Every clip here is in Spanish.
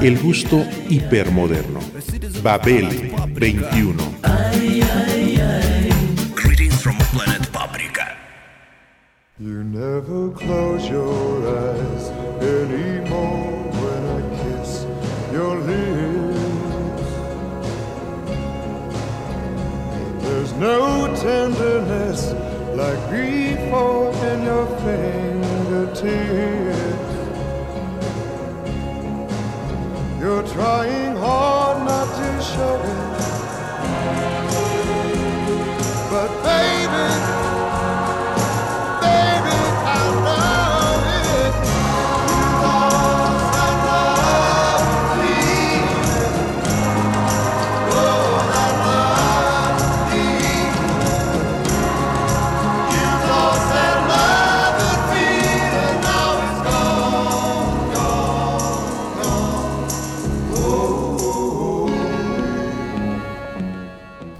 El gusto hipermoderno. Babel 21. Greetings from planet Paprika. You never close your eyes anymore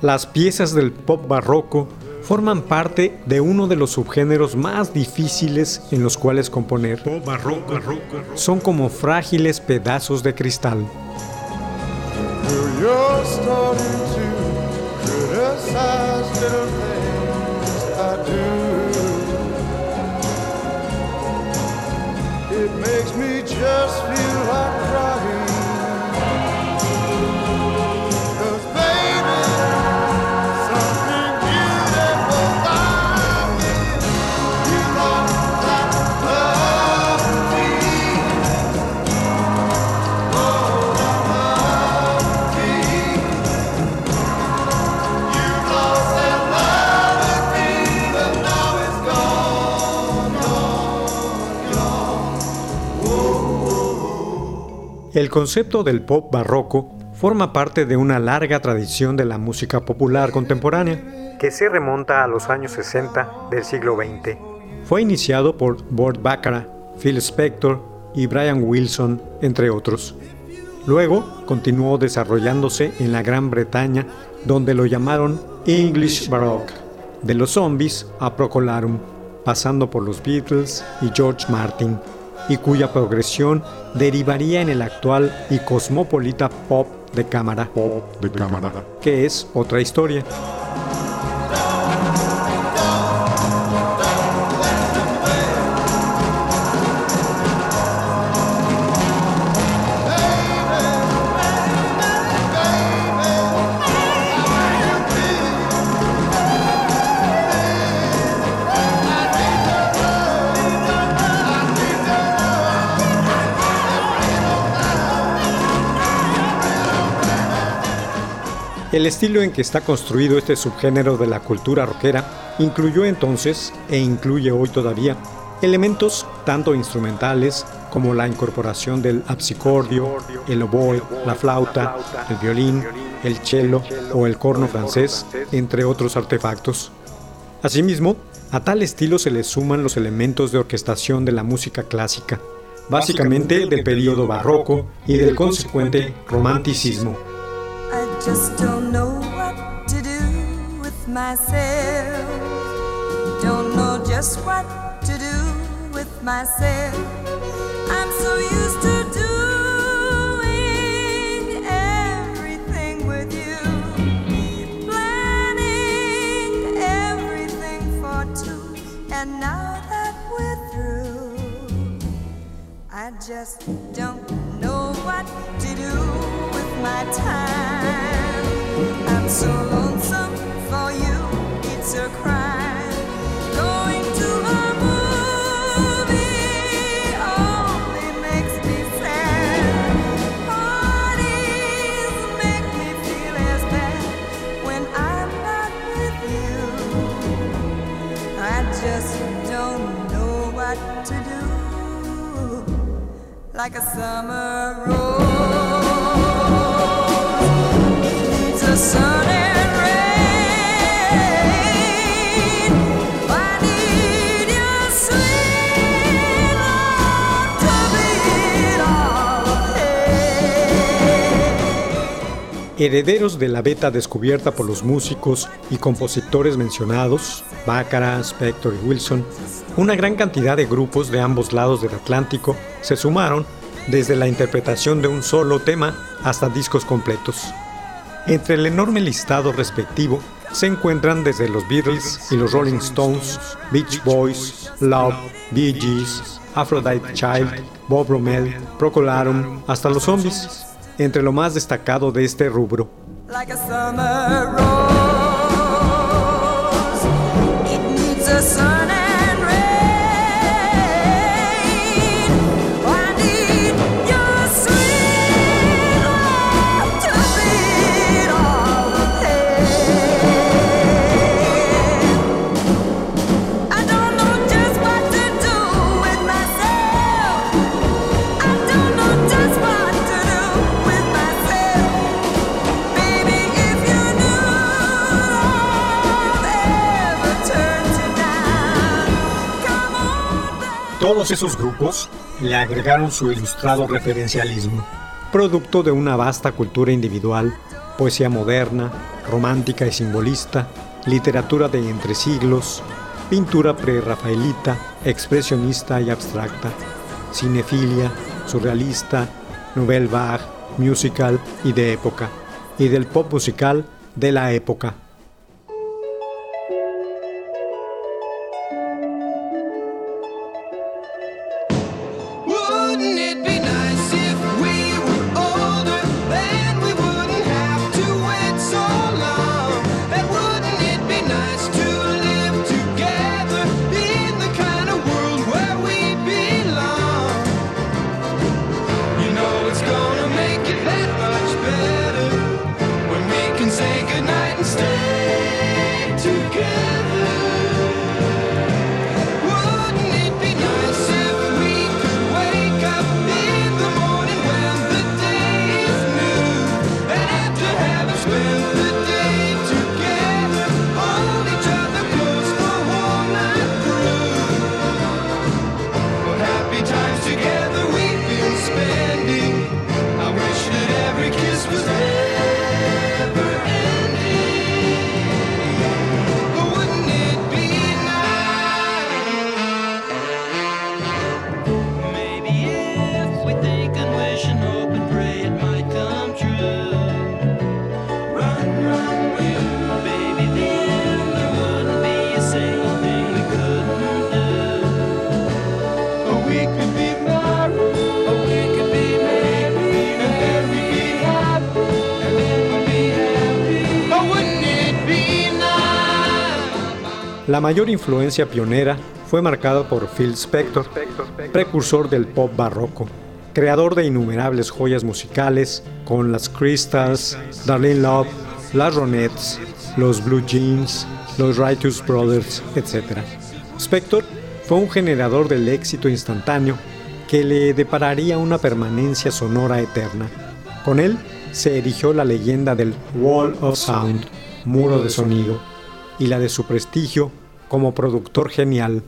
Las piezas del pop barroco forman parte de uno de los subgéneros más difíciles en los cuales componer. Son como frágiles pedazos de cristal. It makes me just feel like El concepto del pop barroco forma parte de una larga tradición de la música popular contemporánea, que se remonta a los años 60 del siglo XX. Fue iniciado por Burt Bacharach, Phil Spector y Brian Wilson, entre otros. Luego continuó desarrollándose en la Gran Bretaña, donde lo llamaron English Baroque, de los zombies a Procolarum, pasando por los Beatles y George Martin, y cuya progresión derivaría en el actual y cosmopolita pop de cámara, de cámara. que es otra historia. El estilo en que está construido este subgénero de la cultura rockera incluyó entonces, e incluye hoy todavía, elementos tanto instrumentales como la incorporación del apsicordio, el oboe, la flauta, el violín, el cello o el corno francés, entre otros artefactos. Asimismo, a tal estilo se le suman los elementos de orquestación de la música clásica, básicamente del periodo barroco y del consecuente romanticismo. Just don't know what to do with myself. Don't know just what to do with myself. I'm so used to doing everything with you, planning everything for two, and now that we're through. I just don't know what like a summer rose. Herederos de la beta descubierta por los músicos y compositores mencionados, Baccarat, Spector y Wilson, una gran cantidad de grupos de ambos lados del Atlántico se sumaron desde la interpretación de un solo tema hasta discos completos. Entre el enorme listado respectivo se encuentran desde los Beatles y los Rolling Stones, Beach Boys, Love, Bee Gees, Aphrodite Child, Bob Rommel, Procolarum, hasta los Zombies, entre lo más destacado de este rubro. Todos esos grupos le agregaron su ilustrado referencialismo, producto de una vasta cultura individual, poesía moderna, romántica y simbolista, literatura de entre siglos, pintura prerrafaelita, expresionista y abstracta, cinefilia, surrealista, nouvelle vague, musical y de época, y del pop musical de la época. La mayor influencia pionera fue marcada por Phil Spector, precursor del pop barroco, creador de innumerables joyas musicales con las Crystals, Darlene Love, las Ronettes, los Blue Jeans, los Righteous Brothers, etc. Spector fue un generador del éxito instantáneo que le depararía una permanencia sonora eterna. Con él se erigió la leyenda del Wall of Sound, muro de sonido, y la de su prestigio como productor genial.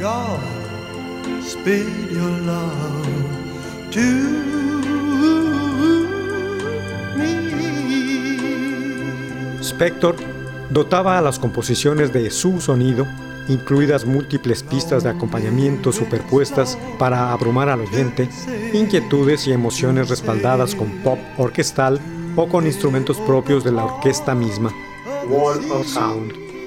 God, speed your love to Spector dotaba a las composiciones de su sonido, incluidas múltiples pistas de acompañamiento superpuestas para abrumar al oyente, inquietudes y emociones respaldadas con pop orquestal o con instrumentos propios de la orquesta misma. Wall of Sound.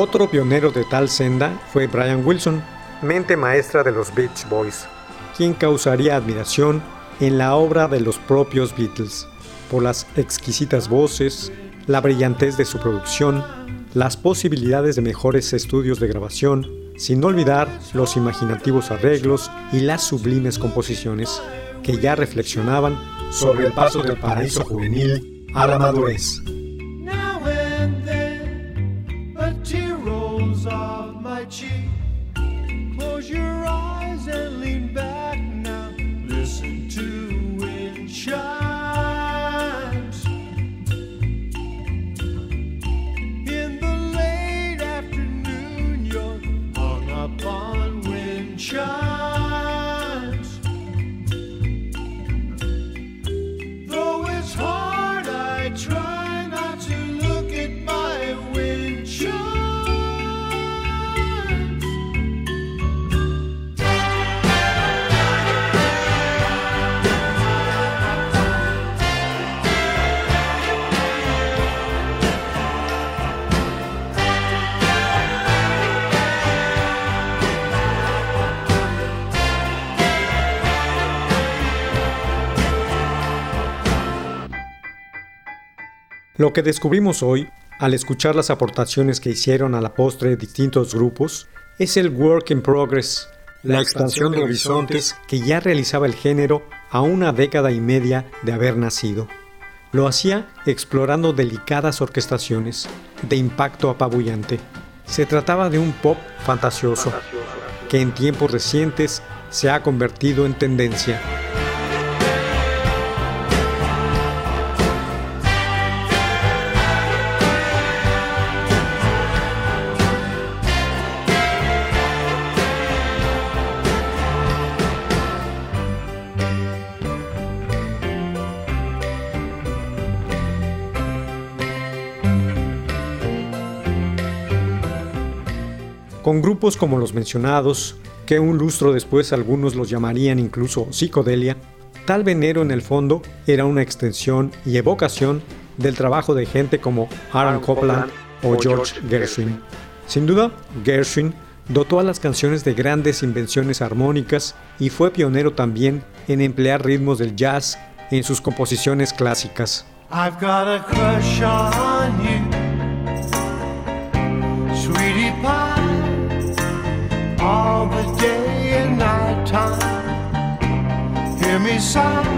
Otro pionero de tal senda fue Brian Wilson, mente maestra de los Beach Boys, quien causaría admiración en la obra de los propios Beatles, por las exquisitas voces, la brillantez de su producción, las posibilidades de mejores estudios de grabación, sin olvidar los imaginativos arreglos y las sublimes composiciones que ya reflexionaban sobre el paso del paraíso juvenil a la madurez. Lo que descubrimos hoy, al escuchar las aportaciones que hicieron a la postre distintos grupos, es el work in progress, la expansión de horizontes que ya realizaba el género a una década y media de haber nacido. Lo hacía explorando delicadas orquestaciones, de impacto apabullante. Se trataba de un pop fantasioso, que en tiempos recientes se ha convertido en tendencia. Con grupos como los mencionados, que un lustro después algunos los llamarían incluso psicodelia, tal venero en el fondo era una extensión y evocación del trabajo de gente como Aaron Copland o George Gershwin. Sin duda, Gershwin dotó a las canciones de grandes invenciones armónicas y fue pionero también en emplear ritmos del jazz en sus composiciones clásicas. I've got a crush on you, all the day and night time. Hear me sigh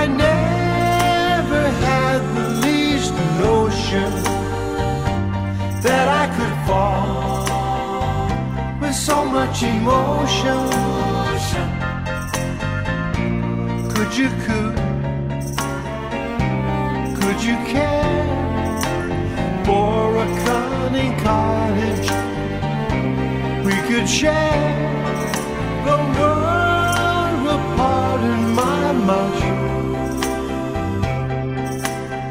I never had the least notion that I could fall with so much emotion. Could you could could you care for a cunning cottage could share the world will pardon my much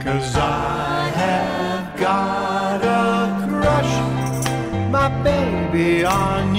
Cause I have got a crush, my baby, on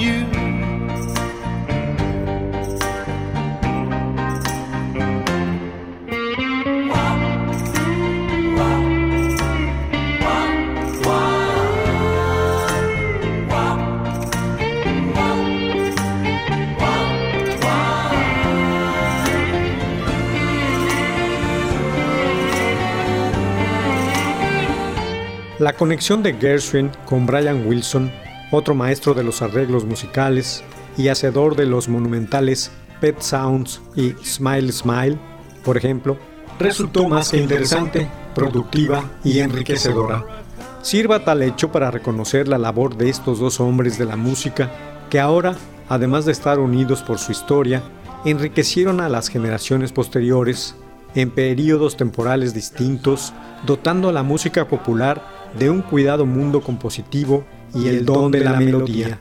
La conexión de Gershwin con Brian Wilson, otro maestro de los arreglos musicales y hacedor de los monumentales Pet Sounds y Smile Smile, por ejemplo, resultó más que interesante, productiva y enriquecedora. Sirva tal hecho para reconocer la labor de estos dos hombres de la música que ahora, además de estar unidos por su historia, enriquecieron a las generaciones posteriores en períodos temporales distintos, dotando a la música popular de un cuidado mundo compositivo y el don de la melodía.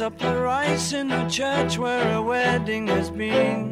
Up the rice in the church where a wedding has been.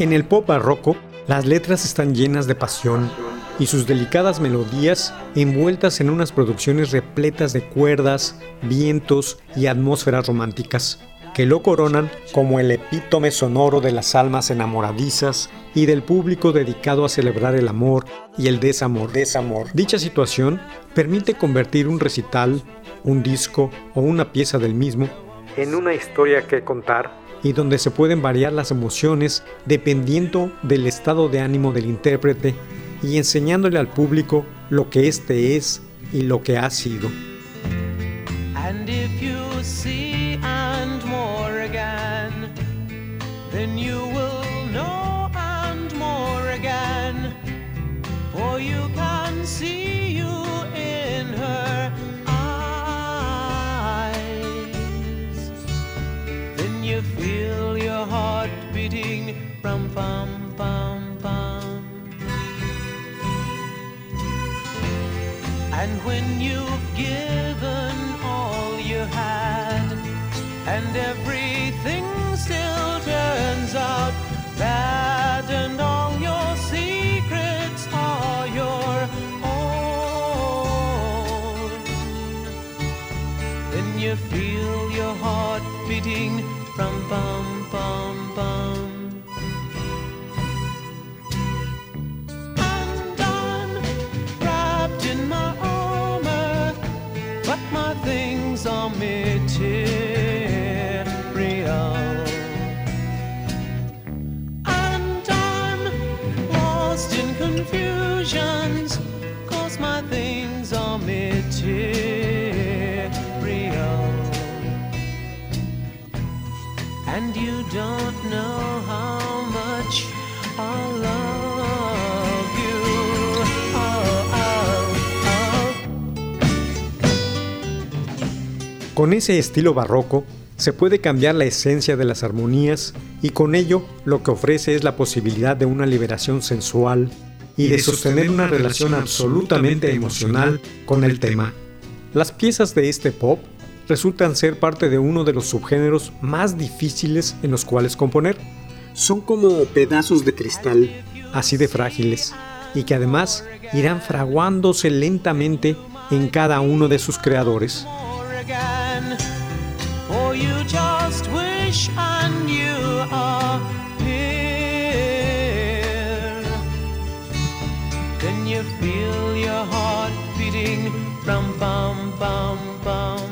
En el pop barroco, las letras están llenas de pasión y sus delicadas melodías envueltas en unas producciones repletas de cuerdas, vientos y atmósferas románticas, que lo coronan como el epítome sonoro de las almas enamoradizas y del público dedicado a celebrar el amor y el desamor. desamor. Dicha situación permite convertir un recital, un disco o una pieza del mismo en una historia que contar y donde se pueden variar las emociones dependiendo del estado de ánimo del intérprete y enseñándole al público lo que éste es y lo que ha sido. And when you've given all you had, and everything still turns out bad, and all your secrets are your own, then you feel your heart beating from bum bum bum. Con ese estilo barroco se puede cambiar la esencia de las armonías y con ello lo que ofrece es la posibilidad de una liberación sensual y de sostener una relación absolutamente emocional con el tema. Las piezas de este pop resultan ser parte de uno de los subgéneros más difíciles en los cuales componer. Son como pedazos de cristal, así de frágiles, y que además irán fraguándose lentamente en cada uno de sus creadores. Again. Or you just wish I knew are here. Then you feel your heart beating rum bum bum bum.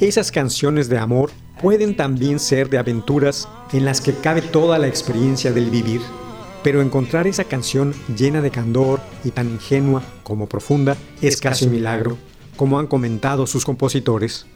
Esas canciones de amor pueden también ser de aventuras en las que cabe toda la experiencia del vivir, pero encontrar esa canción llena de candor y tan ingenua como profunda es casi un milagro, como han comentado sus compositores.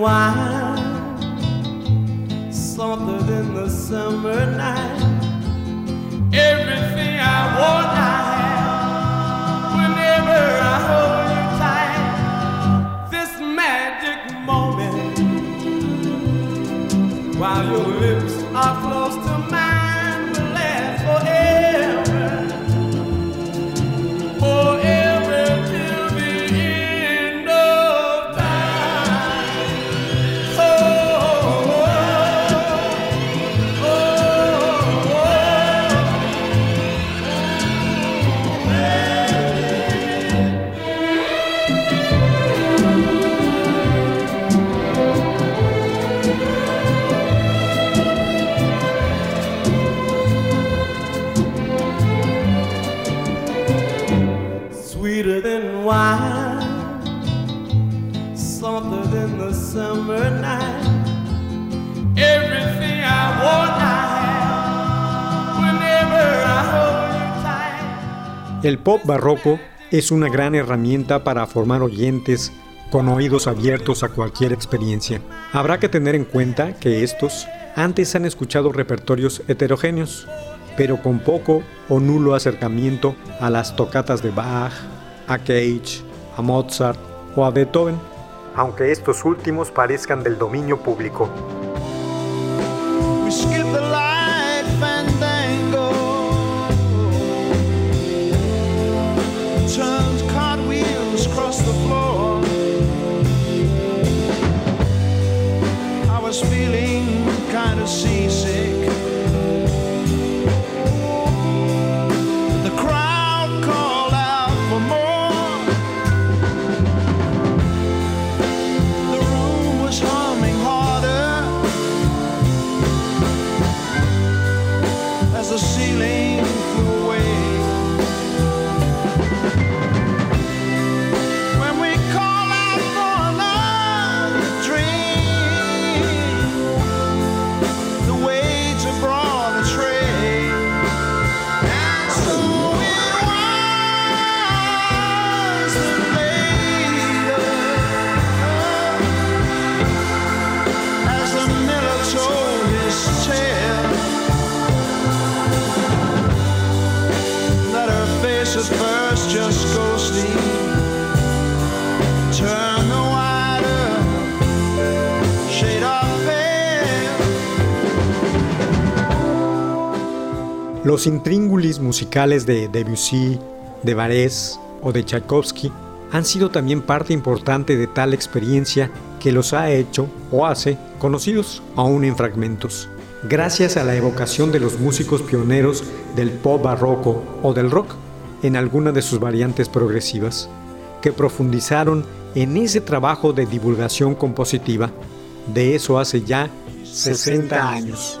Wine, softer than the summer night. Everything I want, I have. Whenever I hold you tight, this magic moment, while your lips are close to El pop barroco es una gran herramienta para formar oyentes con oídos abiertos a cualquier experiencia. Habrá que tener en cuenta que estos antes han escuchado repertorios heterogéneos, pero con poco o nulo acercamiento a las tocatas de Bach, a Cage, a Mozart o a Beethoven, aunque estos últimos parezcan del dominio público. Los intríngulis musicales de Debussy, de Varese o de Tchaikovsky han sido también parte importante de tal experiencia que los ha hecho o hace conocidos aún en fragmentos. gracias a la evocación de los músicos pioneros del pop barroco o del rock en alguna de sus variantes progresivas, que profundizaron en ese trabajo de divulgación compositiva. De eso hace ya 60 años.